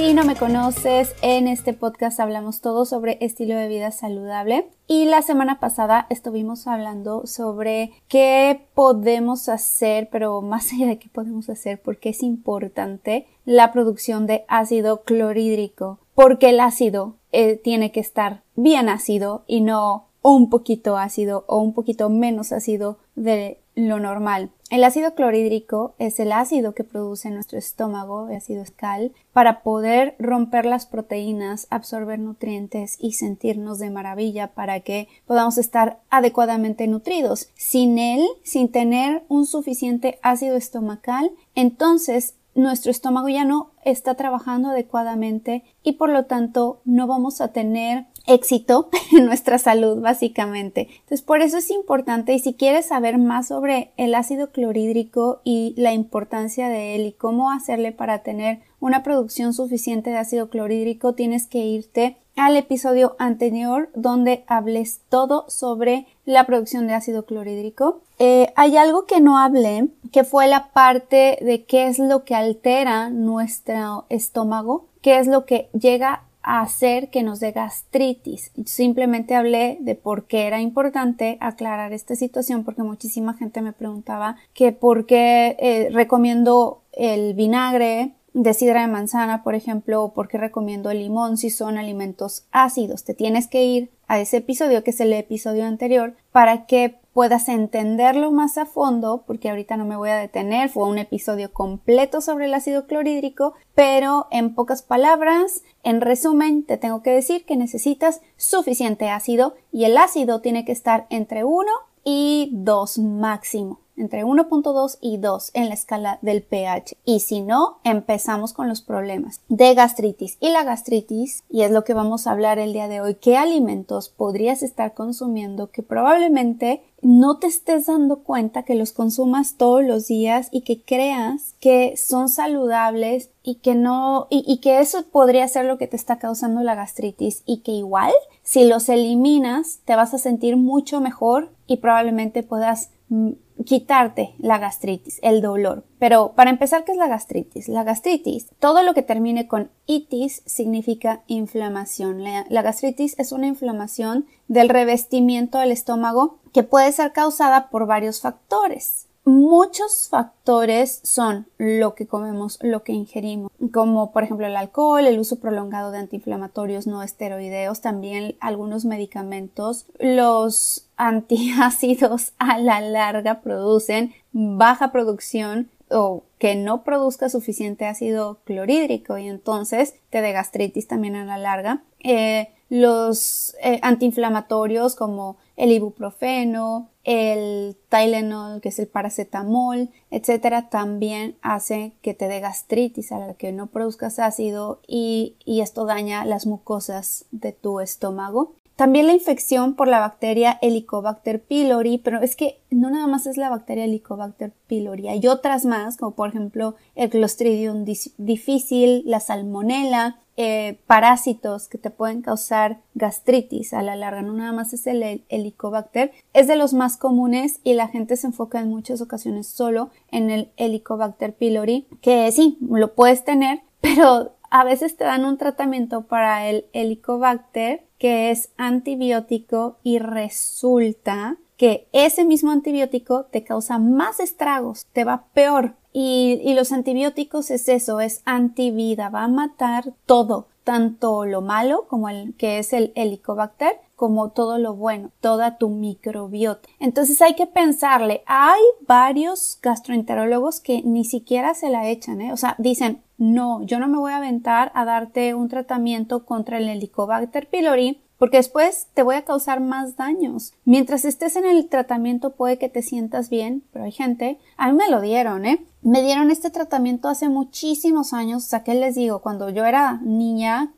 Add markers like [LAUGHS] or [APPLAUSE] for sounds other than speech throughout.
Si no me conoces, en este podcast hablamos todo sobre estilo de vida saludable. Y la semana pasada estuvimos hablando sobre qué podemos hacer, pero más allá de qué podemos hacer, porque es importante la producción de ácido clorhídrico. Porque el ácido eh, tiene que estar bien ácido y no un poquito ácido o un poquito menos ácido de lo normal. El ácido clorhídrico es el ácido que produce nuestro estómago, el ácido escal, para poder romper las proteínas, absorber nutrientes y sentirnos de maravilla para que podamos estar adecuadamente nutridos. Sin él, sin tener un suficiente ácido estomacal, entonces nuestro estómago ya no está trabajando adecuadamente y por lo tanto no vamos a tener éxito [LAUGHS] en nuestra salud básicamente. Entonces por eso es importante y si quieres saber más sobre el ácido clorhídrico y la importancia de él y cómo hacerle para tener una producción suficiente de ácido clorhídrico tienes que irte al episodio anterior donde hables todo sobre la producción de ácido clorhídrico. Eh, hay algo que no hablé, que fue la parte de qué es lo que altera nuestro estómago, qué es lo que llega hacer que nos dé gastritis. Simplemente hablé de por qué era importante aclarar esta situación porque muchísima gente me preguntaba que por qué eh, recomiendo el vinagre de sidra de manzana, por ejemplo, o por qué recomiendo el limón si son alimentos ácidos. Te tienes que ir a ese episodio, que es el episodio anterior, para que puedas entenderlo más a fondo, porque ahorita no me voy a detener, fue un episodio completo sobre el ácido clorhídrico, pero en pocas palabras, en resumen, te tengo que decir que necesitas suficiente ácido y el ácido tiene que estar entre 1 y 2 máximo entre 1.2 y 2 en la escala del pH. Y si no, empezamos con los problemas de gastritis. Y la gastritis, y es lo que vamos a hablar el día de hoy, qué alimentos podrías estar consumiendo que probablemente no te estés dando cuenta que los consumas todos los días y que creas que son saludables y que no, y, y, que eso podría ser lo que te está causando la gastritis y que igual si los eliminas te vas a sentir mucho mejor y probablemente puedas mm, quitarte la gastritis, el dolor. Pero para empezar, ¿qué es la gastritis? La gastritis, todo lo que termine con itis significa inflamación. La, la, gastritis es una inflamación del revestimiento del estómago que puede ser causada por varios factores. Muchos factores son lo que comemos, lo que ingerimos, como por ejemplo el alcohol, el uso prolongado de antiinflamatorios no esteroideos, también algunos medicamentos, los [LAUGHS] antiácidos a la larga producen baja producción o que no produzca suficiente ácido clorhídrico y entonces te de gastritis también a la larga. Eh, los eh, antiinflamatorios como el ibuprofeno, el Tylenol, que es el paracetamol, etcétera, también hace que te dé gastritis a la que no produzcas ácido y, y esto daña las mucosas de tu estómago. También la infección por la bacteria Helicobacter pylori, pero es que no nada más es la bacteria Helicobacter pylori, hay otras más, como por ejemplo el Clostridium difficile, la salmonella, eh, parásitos que te pueden causar gastritis a la larga, no nada más es el Helicobacter, es de los más comunes y la gente se enfoca en muchas ocasiones solo en el Helicobacter pylori, que sí, lo puedes tener, pero a veces te dan un tratamiento para el Helicobacter que es antibiótico y resulta que ese mismo antibiótico te causa más estragos, te va peor. Y, los antibióticos es eso, es antivida, va a matar todo, tanto lo malo como el que es el helicobacter, como todo lo bueno, toda tu microbiota. Entonces hay que pensarle, hay varios gastroenterólogos que ni siquiera se la echan, ¿eh? o sea, dicen, no, yo no me voy a aventar a darte un tratamiento contra el helicobacter pylori porque después te voy a causar más daños. Mientras estés en el tratamiento puede que te sientas bien, pero hay gente, a mí me lo dieron, ¿eh? Me dieron este tratamiento hace muchísimos años, o sea, ¿qué les digo? Cuando yo era niña,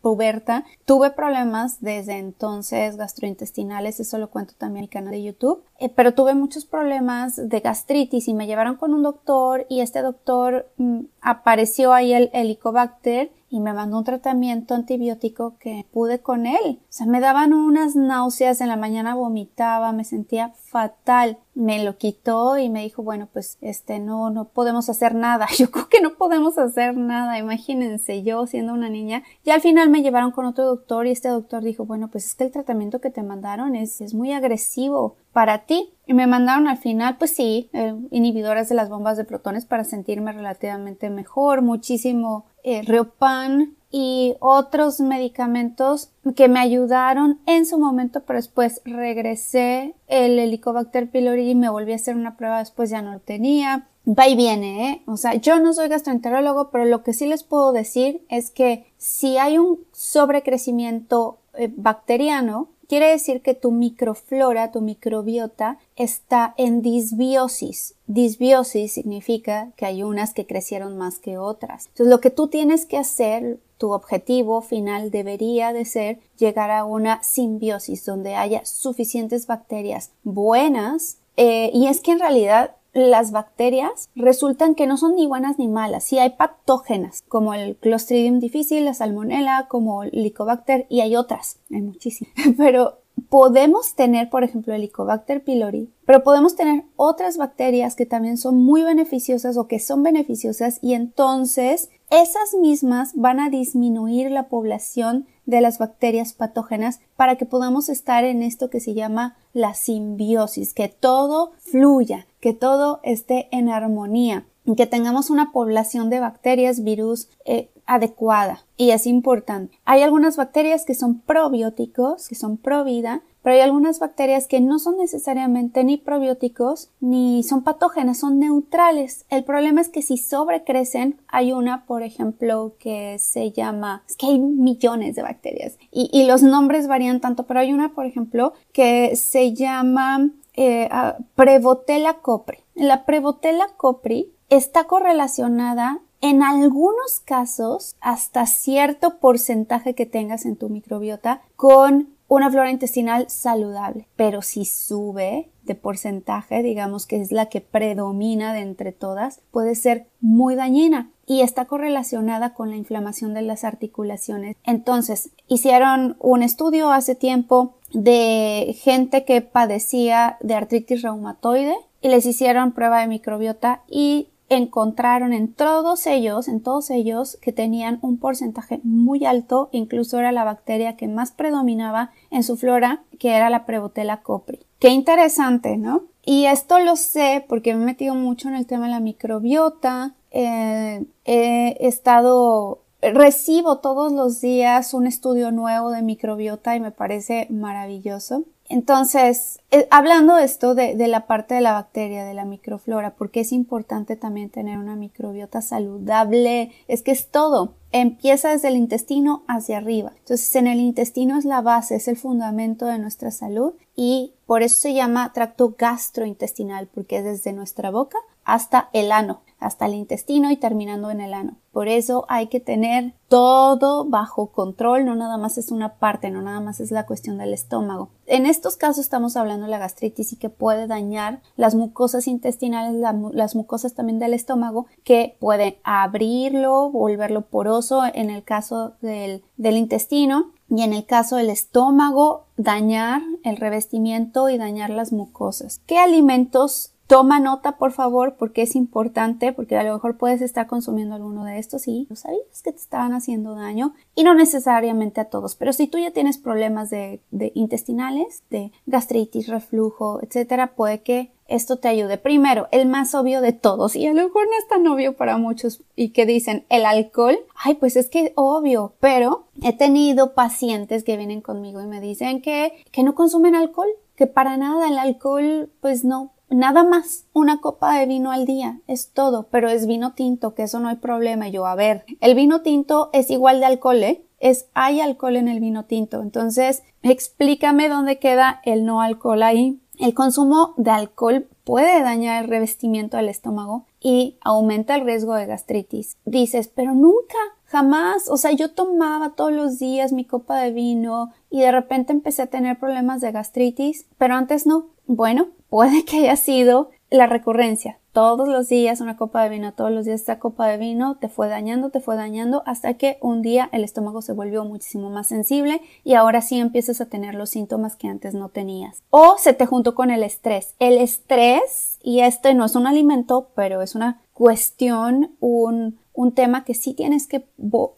puberta, tuve problemas desde entonces gastrointestinales, eso lo cuento también en mi canal de YouTube, eh, pero tuve muchos problemas de gastritis y me llevaron con un doctor y este doctor mm, apareció ahí el helicobacter y me mandó un tratamiento antibiótico que pude con él. O sea, me daban unas náuseas, en la mañana vomitaba, me sentía fatal. Me lo quitó y me dijo, bueno, pues este no, no podemos hacer nada. [LAUGHS] Yo creo que no podemos hacer nada. Imagínense, yo siendo una niña. Y al final me llevaron con otro doctor y este doctor dijo, bueno, pues es que el tratamiento que te mandaron es, es muy agresivo para ti. Y me mandaron al final, pues sí, eh, inhibidores de las bombas de protones para sentirme relativamente mejor, muchísimo eh, Riopan y otros medicamentos que me ayudaron en su momento, pero después regresé el Helicobacter pylori y me volví a hacer una prueba, después ya no lo tenía. Va y viene, ¿eh? O sea, yo no soy gastroenterólogo, pero lo que sí les puedo decir es que si hay un sobrecrecimiento eh, bacteriano, quiere decir que tu microflora, tu microbiota, está en disbiosis. Disbiosis significa que hay unas que crecieron más que otras. Entonces, lo que tú tienes que hacer, tu objetivo final debería de ser llegar a una simbiosis donde haya suficientes bacterias buenas. Eh, y es que en realidad las bacterias resultan que no son ni buenas ni malas. Sí hay patógenas, como el Clostridium difficile, la Salmonella, como el Helicobacter, y hay otras, hay muchísimas. [LAUGHS] Pero podemos tener, por ejemplo, el Helicobacter pylori, pero podemos tener otras bacterias que también son muy beneficiosas o que son beneficiosas y entonces esas mismas van a disminuir la población de las bacterias patógenas para que podamos estar en esto que se llama la simbiosis, que todo fluya, que todo esté en armonía, que tengamos una población de bacterias, virus eh, adecuada. Y es importante. Hay algunas bacterias que son probióticos, que son pro vida, pero hay algunas bacterias que no son necesariamente ni probióticos ni son patógenas, son neutrales. El problema es que si sobrecrecen, hay una, por ejemplo, que se llama, es que hay millones de bacterias y, los nombres varían tanto, pero hay una, por ejemplo, que se llama eh, Prevotella copri. La Prevotella copri está correlacionada en algunos casos, hasta cierto porcentaje que tengas en tu microbiota, con una flora intestinal saludable. Pero si sube de porcentaje, digamos que es la que predomina de entre todas, puede ser muy dañina y está correlacionada con la inflamación de las articulaciones. Entonces, hicieron un estudio hace tiempo de gente que padecía de artritis reumatoide y les hicieron prueba de microbiota y encontraron en todos ellos, en todos ellos que tenían un porcentaje muy alto, incluso era la bacteria que más predominaba en su flora, que era la Prebotella copri. Qué interesante, ¿no? Y esto lo sé porque me he metido mucho en el tema de la microbiota, eh, he estado recibo todos los días un estudio nuevo de microbiota y me parece maravilloso. Entonces, eh, hablando de esto de, de, la parte de la bacteria, de la microflora, porque es importante también tener una microbiota saludable, es que es todo. Empieza desde el intestino hacia arriba. Entonces, en el intestino es la base, es el fundamento de nuestra salud y por eso se llama tracto gastrointestinal, porque es desde nuestra boca hasta el ano hasta el intestino y terminando en el ano. Por eso hay que tener todo bajo control, no nada más es una parte, no nada más es la cuestión del estómago. En estos casos estamos hablando de la gastritis y que puede dañar las mucosas intestinales, las mucosas también del estómago, que pueden abrirlo, volverlo poroso en el caso del, del intestino y en el caso del estómago, dañar el revestimiento y dañar las mucosas. ¿Qué alimentos Toma nota, por favor, porque es importante, porque a lo mejor puedes estar consumiendo alguno de estos y no sabías que te estaban haciendo daño y no necesariamente a todos, pero si tú ya tienes problemas de, intestinales, de gastritis, reflujo, etcétera, puede que esto te ayude. Primero, el más obvio de todos, y a lo mejor no es tan obvio para muchos y que dicen el alcohol. Ay, pues es que obvio, pero he tenido pacientes que vienen conmigo y me dicen que, que no consumen alcohol, que para nada el alcohol, pues no, Nada más una copa de vino al día, es todo, pero es vino tinto, que eso no hay problema. Yo, a ver, el vino tinto es igual de alcohol, ¿eh? Es, hay alcohol en el vino tinto. Entonces, explícame dónde queda el no alcohol ahí. El consumo de alcohol puede dañar el revestimiento del estómago y aumenta el riesgo de gastritis. Dices, pero nunca, Jamás, o sea, yo tomaba todos los días mi copa de vino y de repente empecé a tener problemas de gastritis, pero antes no. Bueno, puede que haya sido la recurrencia. Todos los días una copa de vino, todos los días esta copa de vino te fue dañando, te fue dañando hasta que un día el estómago se volvió muchísimo más sensible y ahora sí empiezas a tener los síntomas que antes no tenías. O se te juntó con el estrés. El estrés, y este no es un alimento, pero es una cuestión, un, un tema que sí tienes que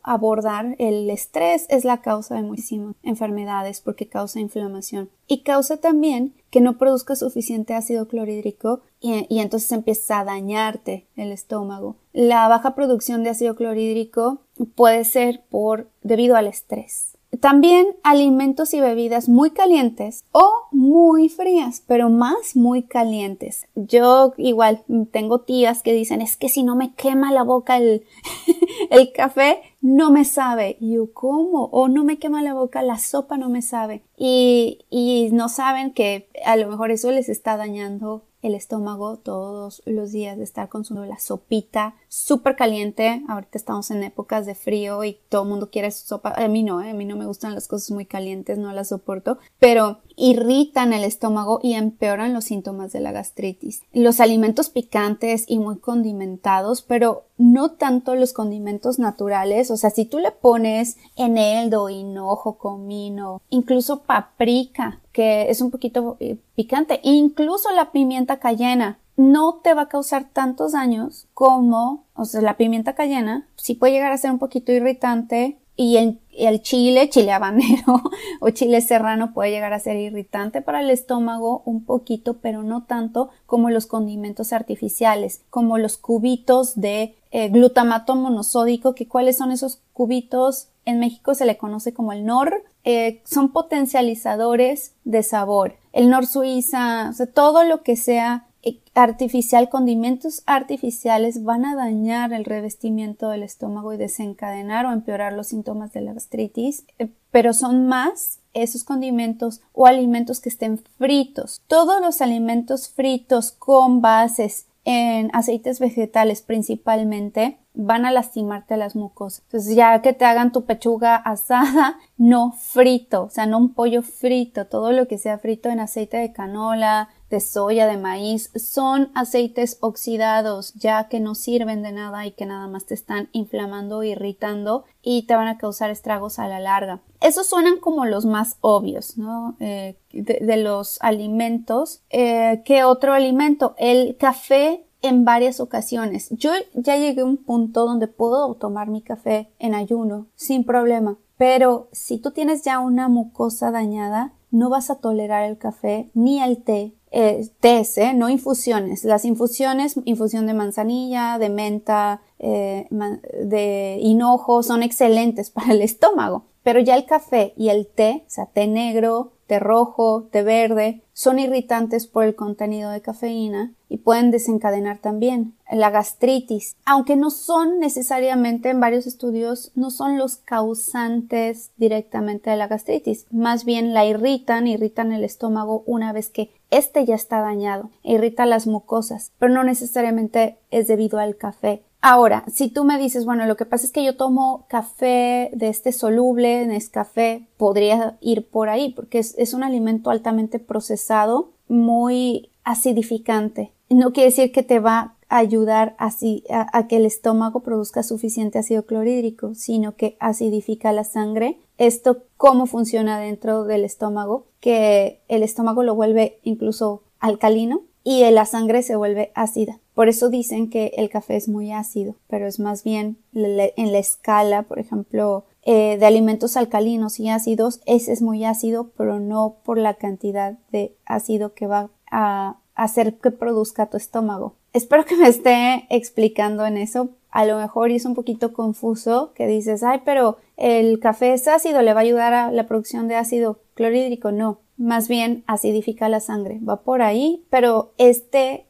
abordar. El estrés es la causa de muchísimas enfermedades porque causa inflamación y causa también que no produzca suficiente ácido clorhídrico y, y, entonces empieza a dañarte el estómago. La baja producción de ácido clorhídrico puede ser por debido al estrés. También alimentos y bebidas muy calientes o muy frías, pero más muy calientes. Yo igual tengo tías que dicen es que si no me quema la boca el, [LAUGHS] el café, no me sabe. Y yo, ¿cómo? O no me quema la boca, la sopa no me sabe. Y, y no saben que a lo mejor eso les está dañando el estómago todos los días de estar consumiendo la sopita súper caliente. Ahorita estamos en épocas de frío y todo el mundo quiere sopa. A mí no, ¿eh? a mí no me gustan las cosas muy calientes, no las soporto, pero irritan el estómago y empeoran los síntomas de la gastritis. Los alimentos picantes y muy condimentados, pero no tanto los condimentos naturales, o sea, si tú le pones eneldo, hinojo, comino, incluso paprika, que es un poquito eh, picante, incluso la pimienta cayena, no te va a causar tantos daños como, o sea, la pimienta cayena sí puede llegar a ser un poquito irritante y el, chile, chile habanero [LAUGHS] o chile serrano puede llegar a ser irritante para el estómago un poquito, pero no tanto como los condimentos artificiales, como los cubitos de eh, glutamato monosódico, que cuáles son esos cubitos, en México se le conoce como el NOR, eh, son potencializadores de sabor. El NOR Suiza, o sea, todo lo que sea artificial, condimentos artificiales van a dañar el revestimiento del estómago y desencadenar o empeorar los síntomas de la gastritis, eh, pero son más esos condimentos o alimentos que estén fritos. Todos los alimentos fritos con bases en aceites vegetales principalmente van a lastimarte las mucosas. Entonces ya que te hagan tu pechuga asada, [LAUGHS] no frito, o sea, no un pollo frito, todo lo que sea frito en aceite de canola, de soya, de maíz, son aceites oxidados ya que no sirven de nada y que nada más te están inflamando, irritando y te van a causar estragos a la larga. Esos suenan como los más obvios, ¿no? Eh, de, los alimentos. Eh, ¿Qué otro alimento? El café en varias ocasiones. Yo ya llegué a un punto donde puedo tomar mi café en ayuno sin problema. Pero si tú tienes ya una mucosa dañada, no vas a tolerar el café ni el té eh, tés, ¿eh? no infusiones. Las infusiones, infusión de manzanilla, de menta, eh, de hinojo, son excelentes [LAUGHS] para el estómago. Pero ya el café y el té, o sea, té negro, té rojo, té verde, son irritantes por el contenido de cafeína y pueden desencadenar también la gastritis, aunque no son necesariamente en varios estudios, no son los causantes directamente de la gastritis, más bien la irritan, irritan el estómago una vez que este ya está dañado, irrita las mucosas, pero no necesariamente es debido al café. Ahora, si tú me dices, bueno, lo que pasa es que yo tomo café de este soluble, café, podría ir por ahí, porque es, un alimento altamente procesado, muy acidificante. No quiere decir que te va a ayudar así, a, que el estómago produzca suficiente ácido clorhídrico, sino que acidifica la sangre. Esto cómo funciona dentro del estómago, que el estómago lo vuelve incluso alcalino y la sangre se vuelve ácida. Por eso dicen que el café es muy ácido, pero es más bien en la escala, por ejemplo, eh, de alimentos alcalinos y ácidos, ese es muy ácido, pero no por la cantidad de ácido que va a hacer que produzca tu estómago. Espero que me esté explicando en eso. A lo mejor es un poquito confuso que dices, ay, pero el café es ácido, le va a ayudar a la producción de ácido clorhídrico. No, más bien acidifica la sangre. Va por ahí, pero este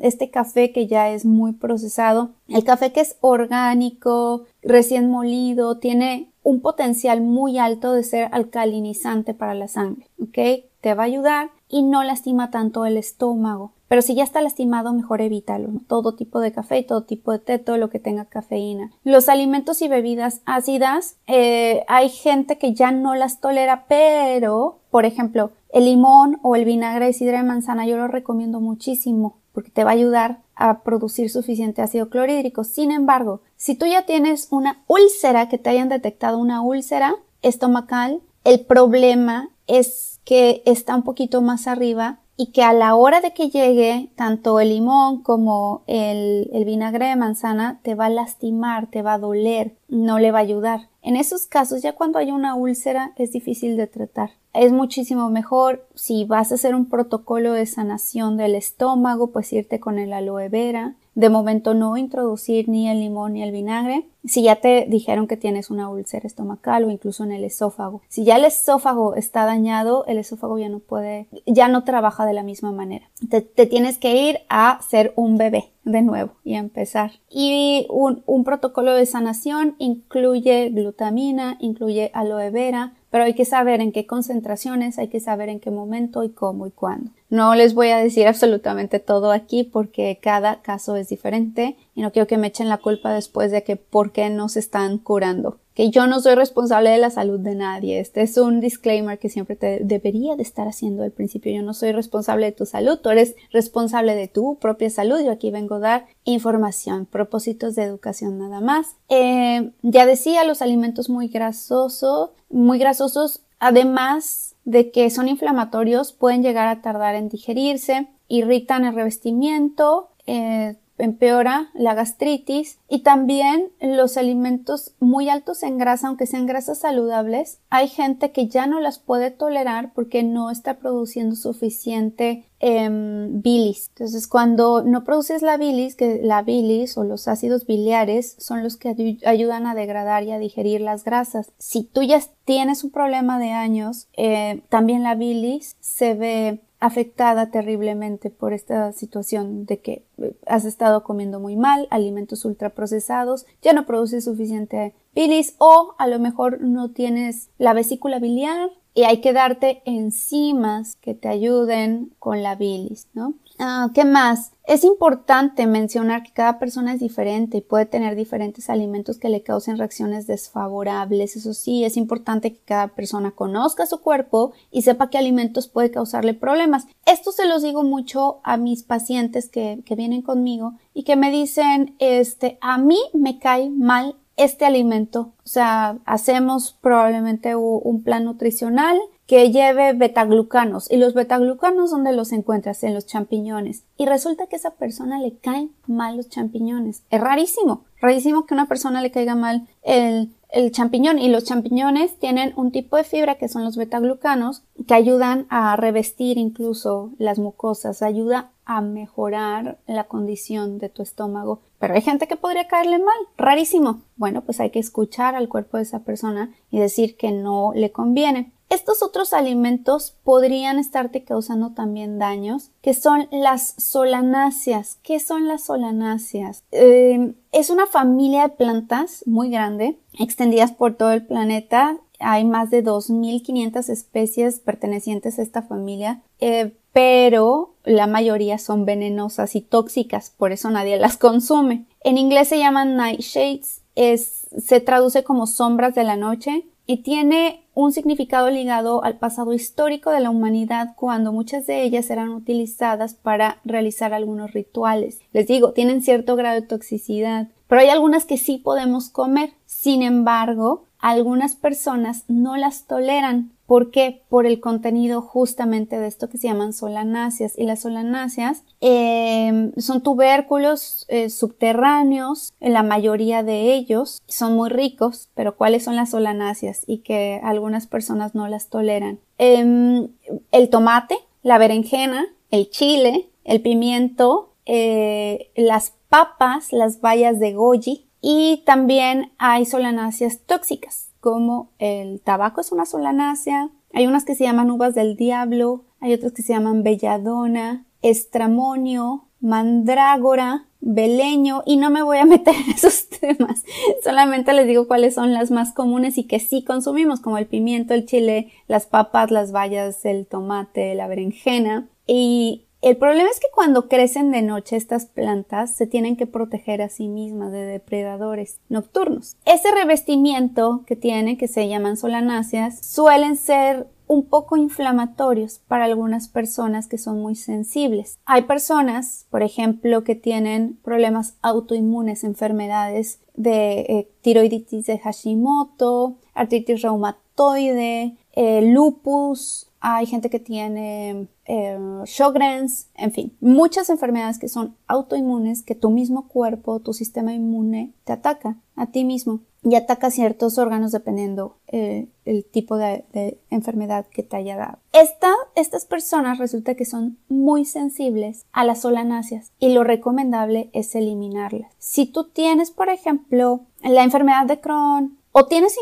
este café que ya es muy procesado, el café que es orgánico, recién molido, tiene un potencial muy alto de ser alcalinizante para la sangre, ¿ok? Te va a ayudar y no lastima tanto el estómago. Pero si ya está lastimado, mejor evítalo. Todo tipo de café y todo tipo de té, todo lo que tenga cafeína. Los alimentos y bebidas ácidas, eh, hay gente que ya no las tolera, pero, por ejemplo, el limón o el vinagre de sidra de manzana yo lo recomiendo muchísimo porque te va a ayudar a producir suficiente ácido clorhídrico. Sin embargo, si tú ya tienes una úlcera, que te hayan detectado una úlcera estomacal, el problema es que está un poquito más arriba y que a la hora de que llegue tanto el limón como el, el, vinagre de manzana te va a lastimar, te va a doler, no le va a ayudar. En esos casos, ya cuando hay una úlcera, es difícil de tratar es muchísimo mejor si vas a hacer un protocolo de sanación del estómago, pues irte con el aloe vera. De momento no introducir ni el limón ni el vinagre. Si ya te dijeron que tienes una úlcera estomacal o incluso en el esófago. Si ya el esófago está dañado, el esófago ya no puede, ya no trabaja de la misma manera. Te, tienes que ir a ser un bebé de nuevo y empezar. Y un, protocolo de sanación incluye glutamina, incluye aloe vera, pero hay que saber en qué concentraciones, hay que saber en qué momento y cómo y cuándo. No les voy a decir absolutamente todo aquí porque cada caso es diferente y no quiero que me echen la culpa después de que por qué no se están curando que yo no soy responsable de la salud de nadie. Este es un disclaimer que siempre te debería de estar haciendo al principio. Yo no soy responsable de tu salud, tú eres responsable de tu propia salud. Yo aquí vengo a dar información, propósitos de educación nada más. Eh, ya decía, los alimentos muy grasosos, muy grasosos, además de que son inflamatorios, pueden llegar a tardar en digerirse, irritan el revestimiento, eh, empeora la gastritis y también los alimentos muy altos en grasa, aunque sean grasas saludables, hay gente que ya no las puede tolerar porque no está produciendo suficiente em, bilis. Entonces, cuando no produces la bilis, que la bilis o los ácidos biliares son los que ayudan a degradar y a digerir las grasas. Si tú ya tienes un problema de años, eh, también la bilis se ve afectada terriblemente por esta situación de que eh, has estado comiendo muy mal, alimentos ultraprocesados, ya no produces suficiente bilis o a lo mejor no tienes la vesícula biliar y hay que darte enzimas que te ayuden con la bilis, ¿no? Ah, ¿Qué más? Es importante mencionar que cada persona es diferente y puede tener diferentes alimentos que le causen reacciones desfavorables. Eso sí, es importante que cada persona conozca su cuerpo y sepa qué alimentos puede causarle problemas. Esto se los digo mucho a mis pacientes que, que vienen conmigo y que me dicen, este, a mí me cae mal este alimento. O sea, hacemos probablemente un plan nutricional que lleve betaglucanos. Y los betaglucanos, ¿dónde los encuentras? En los champiñones. Y resulta que a esa persona le caen mal los champiñones. Es rarísimo. Rarísimo que a una persona le caiga mal el, el champiñón. Y los champiñones tienen un tipo de fibra que son los betaglucanos que ayudan a revestir incluso las mucosas. Ayuda a mejorar la condición de tu estómago. Pero hay gente que podría caerle mal. Rarísimo. Bueno, pues hay que escuchar al cuerpo de esa persona y decir que no le conviene. Estos otros alimentos podrían estarte causando también daños, que son las solanáceas. ¿Qué son las solanáceas? Eh, es una familia de plantas muy grande, extendidas por todo el planeta. Hay más de 2.500 especies pertenecientes a esta familia, eh, pero la mayoría son venenosas y tóxicas, por eso nadie las consume. En inglés se llaman nightshades, es, se traduce como sombras de la noche y tiene un significado ligado al pasado histórico de la humanidad cuando muchas de ellas eran utilizadas para realizar algunos rituales. Les digo, tienen cierto grado de toxicidad, pero hay algunas que sí podemos comer. Sin embargo, algunas personas no las toleran. ¿Por qué? Por el contenido justamente de esto que se llaman solanáceas. Y las solanáceas em, son tubérculos eh, subterráneos, la mayoría de ellos son muy ricos, pero ¿cuáles son las solanáceas? Y que algunas personas no las toleran. Em, el tomate, la berenjena, el chile, el pimiento, eh, las papas, las bayas de goji, y también hay solanáceas tóxicas, como el tabaco es una solanácea, hay unas que se llaman uvas del diablo, hay otras que se llaman belladona, estramonio, mandrágora, beleño y no me voy a [LAUGHS] meter en esos temas. Solamente les digo cuáles son las más comunes y que sí consumimos, como el pimiento, el chile, las papas, las bayas, el tomate, la berenjena. Y El problema es que cuando crecen de noche estas plantas se tienen que proteger a sí mismas de depredadores nocturnos. Ese revestimiento que tienen, que se llaman solanáceas, suelen ser un poco inflamatorios para algunas personas que son muy sensibles. Hay personas, por ejemplo, que tienen problemas autoinmunes, enfermedades de eh, tiroiditis de Hashimoto, artritis reumatoide, eh, lupus, hay gente que tiene eh, Sjogren's, en fin, muchas enfermedades que son autoinmunes que tu mismo cuerpo, tu sistema inmune te ataca a ti mismo y ataca ciertos órganos dependiendo eh, el tipo de, enfermedad que te haya dado. estas personas resulta que son muy sensibles a las solanáceas y lo recomendable es eliminarlas. Si tú tienes, por ejemplo, la enfermedad de Crohn o tienes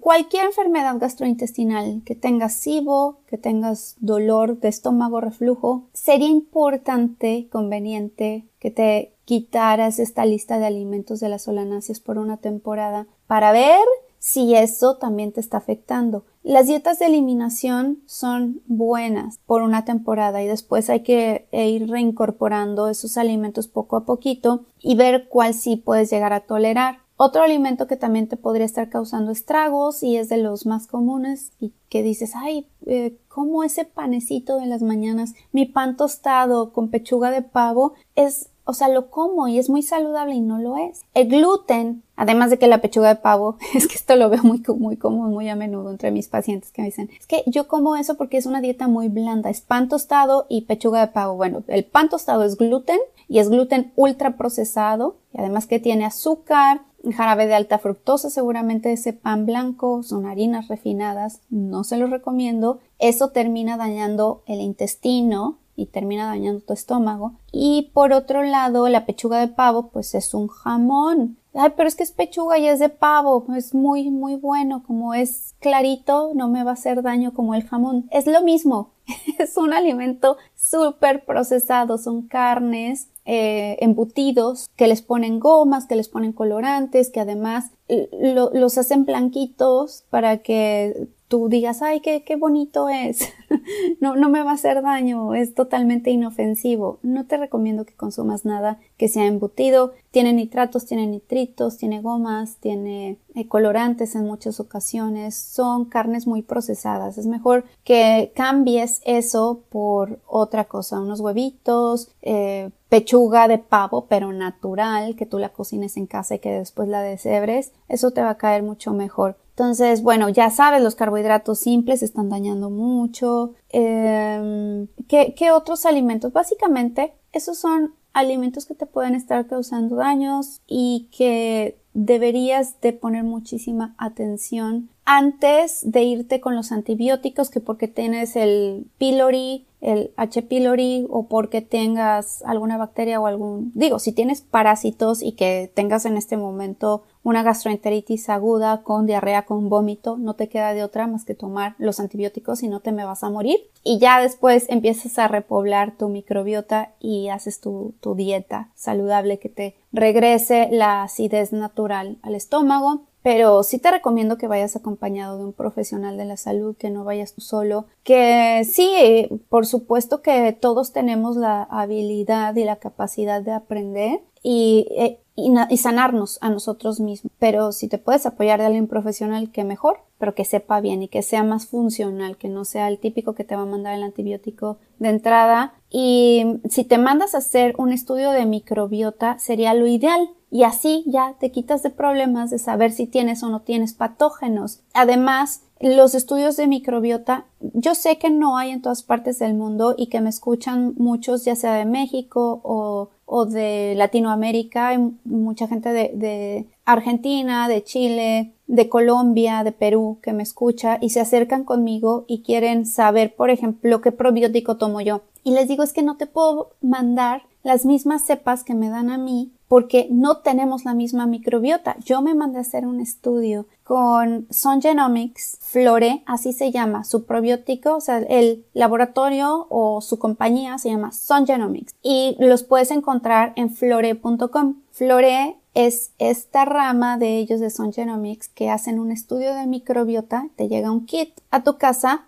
cualquier enfermedad gastrointestinal que tengas SIBO, que tengas dolor de estómago, reflujo, sería importante, conveniente que te quitaras esta lista de alimentos de las solanáceas por una temporada para ver si eso también te está afectando. Las dietas de eliminación son buenas por una temporada y después hay que ir reincorporando esos alimentos poco a poquito y ver cuál sí puedes llegar a tolerar. Otro alimento que también te podría estar causando estragos y es de los más comunes y que dices, ay, eh, como ese panecito de las mañanas, mi pan tostado con pechuga de pavo es, o sea, lo como y es muy saludable y no lo es. El gluten, además de que la pechuga de pavo, [LAUGHS] es que esto lo veo muy, muy común, muy a menudo entre mis pacientes que me dicen, es que yo como eso porque es una dieta muy blanda, es pan tostado y pechuga de pavo. Bueno, el pan tostado es gluten y es gluten ultra procesado y además que tiene azúcar, jarabe de alta fructosa, seguramente ese pan blanco, son harinas refinadas, no se los recomiendo. Eso termina dañando el intestino y termina dañando tu estómago. Y por otro lado, la pechuga de pavo, pues es un jamón. Ay, pero es que es pechuga y es de pavo, es muy, muy bueno, como es clarito, no me va a hacer daño como el jamón. Es lo mismo, [LAUGHS] es un alimento súper procesado, son carnes eh, embutidos que les ponen gomas, que les ponen colorantes, que además los hacen blanquitos para que tú digas, ay, qué, qué bonito es, [LAUGHS] no, no me va a hacer daño, es totalmente inofensivo. No te recomiendo que consumas nada que sea embutido. Tiene nitratos, tiene nitritos, tiene gomas, tiene eh, colorantes en muchas ocasiones. Son carnes muy procesadas. Es mejor que cambies eso por otra cosa, unos huevitos, eh, pechuga de pavo, pero natural, que tú la cocines en casa y que después la deshebres. Eso te va a caer mucho mejor. Entonces, bueno, ya sabes, los carbohidratos simples están dañando mucho. Em, ¿qué, ¿Qué otros alimentos? Básicamente, esos son alimentos que te pueden estar causando daños y que deberías de poner muchísima atención antes de irte con los antibióticos que porque tienes el pylori el H. pylori o porque tengas alguna bacteria o algún, digo, si tienes parásitos y que tengas en este momento una gastroenteritis aguda con diarrea, con vómito, no te queda de otra más que tomar los antibióticos y no te me vas a morir. Y ya después empiezas a repoblar tu microbiota y haces tu, tu dieta saludable que te regrese la acidez natural al estómago pero sí te recomiendo que vayas acompañado de un profesional de la salud, que no vayas tú solo, que sí, por supuesto que todos tenemos la habilidad y la capacidad de aprender y, eh, y, sanarnos a nosotros mismos, pero si te puedes apoyar de alguien profesional, que mejor, pero que sepa bien y que sea más funcional, que no sea el típico que te va a mandar el antibiótico de entrada. Y si te mandas a hacer un estudio de microbiota, sería lo ideal y así ya te quitas de problemas de saber si tienes o no tienes patógenos. Además, los estudios de microbiota, yo sé que no hay en todas partes del mundo y que me escuchan muchos, ya sea de México o, de Latinoamérica, hay mucha gente de, de Argentina, de Chile, de Colombia, de Perú que me escucha y se acercan conmigo y quieren saber, por ejemplo, qué probiótico tomo yo. Y les digo es que no te puedo mandar las mismas cepas que me dan a mí porque no tenemos la misma microbiota. Yo me mandé a hacer un estudio con Sun Genomics, Flore, así se llama, su probiótico, o sea, el laboratorio o su compañía se llama Sun Genomics y los puedes encontrar en flore.com. Flore es esta rama de ellos de Sun Genomics que hacen un estudio de microbiota, te llega un kit a tu casa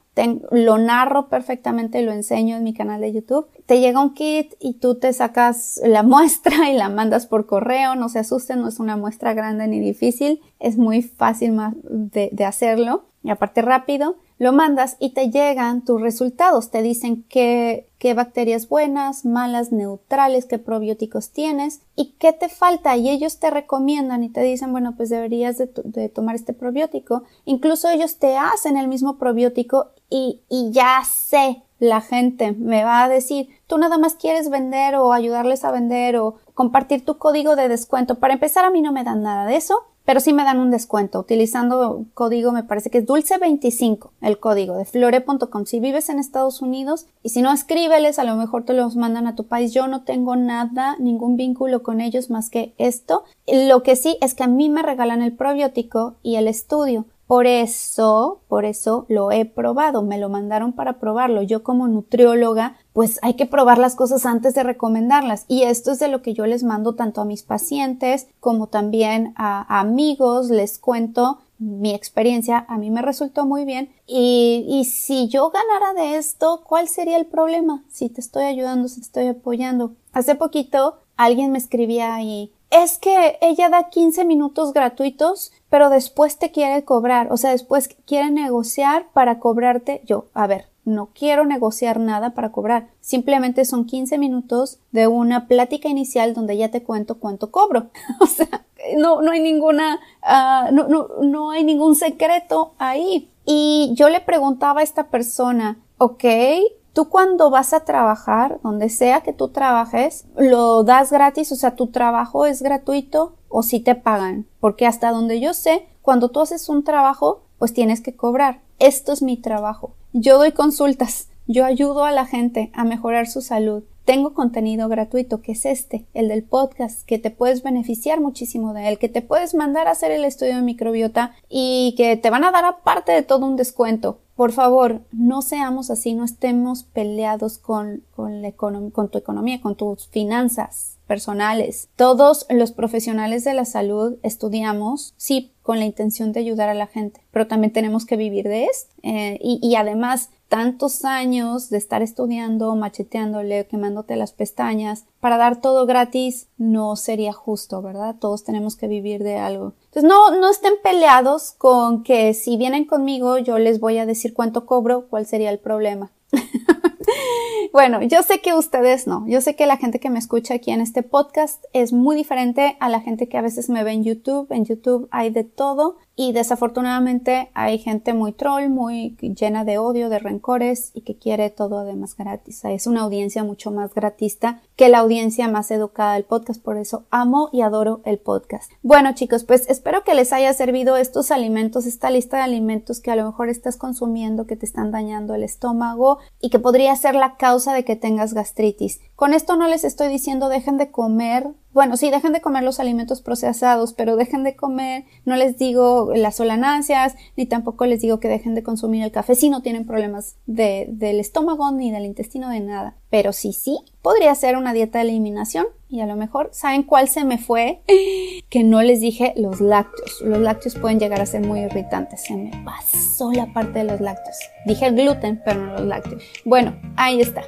lo narro perfectamente lo enseño en mi canal de YouTube. Te llega un kit y tú te sacas la [LAUGHS] muestra y la mandas por correo. No se asusten, no es una muestra grande ni difícil. Es muy fácil de hacerlo y aparte rápido lo mandas y te llegan tus resultados, te dicen qué, qué bacterias buenas, malas, neutrales, qué probióticos tienes y qué te falta y ellos te recomiendan y te dicen, bueno, pues deberías de, tomar este probiótico. Incluso ellos te hacen el mismo probiótico y, y ya sé, la gente me va a decir, tú nada más quieres vender o ayudarles a vender o compartir tu código de descuento. Para empezar, a mí no me dan nada de eso pero sí me dan un descuento utilizando código, me parece que es dulce25, el código de flore.com. Si vives en Estados Unidos y si no escríbeles, a lo mejor te los mandan a tu país. Yo no tengo nada, ningún vínculo con ellos más que esto. Lo que sí es que a mí me regalan el probiótico y el estudio. Por eso, por eso lo he probado, me lo mandaron para probarlo. Yo como nutrióloga, pues hay que probar las cosas antes de recomendarlas. Y esto es de lo que yo les mando tanto a mis pacientes como también a, amigos, les cuento mi experiencia, a mí me resultó muy bien. Y, y si yo ganara de esto, ¿cuál sería el problema? Si te estoy ayudando, si te estoy apoyando. Hace poquito alguien me escribía ahí, es que ella da 15 minutos gratuitos, pero después te quiere cobrar, o sea, después quiere negociar para cobrarte. Yo, a ver, no quiero negociar nada para cobrar. Simplemente son 15 minutos de una plática inicial donde ya te cuento cuánto cobro. [LAUGHS] o sea, no, no hay ninguna, uh, no, no, no hay ningún secreto ahí. Y yo le preguntaba a esta persona, ok, Tú cuando vas a trabajar, donde sea que tú trabajes, lo das gratis, o sea, tu trabajo es gratuito o si te pagan. Porque hasta donde yo sé, cuando tú haces un trabajo, pues tienes que cobrar. Esto es mi trabajo. Yo doy consultas, yo ayudo a la gente a mejorar su salud. Tengo contenido gratuito, que es este, el del podcast, que te puedes beneficiar muchísimo de él, que te puedes mandar a hacer el estudio de microbiota y que te van a dar aparte de todo un descuento. Por favor, no seamos así, no estemos peleados con, con, la con tu economía, con tus finanzas personales. Todos los profesionales de la salud estudiamos, sí, con la intención de ayudar a la gente, pero también tenemos que vivir de esto. Eh, y, y además, tantos años de estar estudiando, macheteándole, quemándote las pestañas, para dar todo gratis no sería justo, ¿verdad? Todos tenemos que vivir de algo. Entonces no, no estén peleados con que si vienen conmigo yo les voy a decir cuánto cobro, cuál sería el problema. [LAUGHS] bueno, yo sé que ustedes no. Yo sé que la gente que me escucha aquí en este podcast es muy diferente a la gente que a veces me ve en YouTube. En YouTube hay de todo y desafortunadamente hay gente muy troll, muy llena de odio, de rencores y que quiere todo además gratis. Es una audiencia mucho más gratista que la audiencia más educada del podcast. Por eso amo y adoro el podcast. Bueno chicos, pues espero que les haya servido estos alimentos, esta lista de alimentos que a lo mejor estás consumiendo, que te están dañando el estómago y que podría ser la causa de que tengas gastritis. Con esto no les estoy diciendo dejen de comer bueno, sí, dejen de comer los alimentos procesados, pero dejen de comer, no les digo las solanáceas, ni tampoco les digo que dejen de consumir el café si no tienen problemas de, del estómago ni del intestino de nada. Pero sí, sí, podría ser una dieta de eliminación y a lo mejor, ¿saben cuál se me fue? [GASPS] Que no les dije los lácteos. Los lácteos pueden llegar a ser muy irritantes. Se me pasó la parte de los lácteos. Dije el gluten, pero no los lácteos. Bueno, ahí está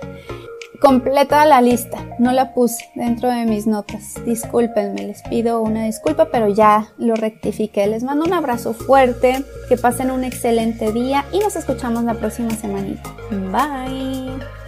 completa la lista. No la puse dentro de mis notas. Discúlpenme, les pido una disculpa, pero ya lo rectifiqué. Les mando un abrazo fuerte, que pasen un excelente día y nos escuchamos la próxima semanita. Bye.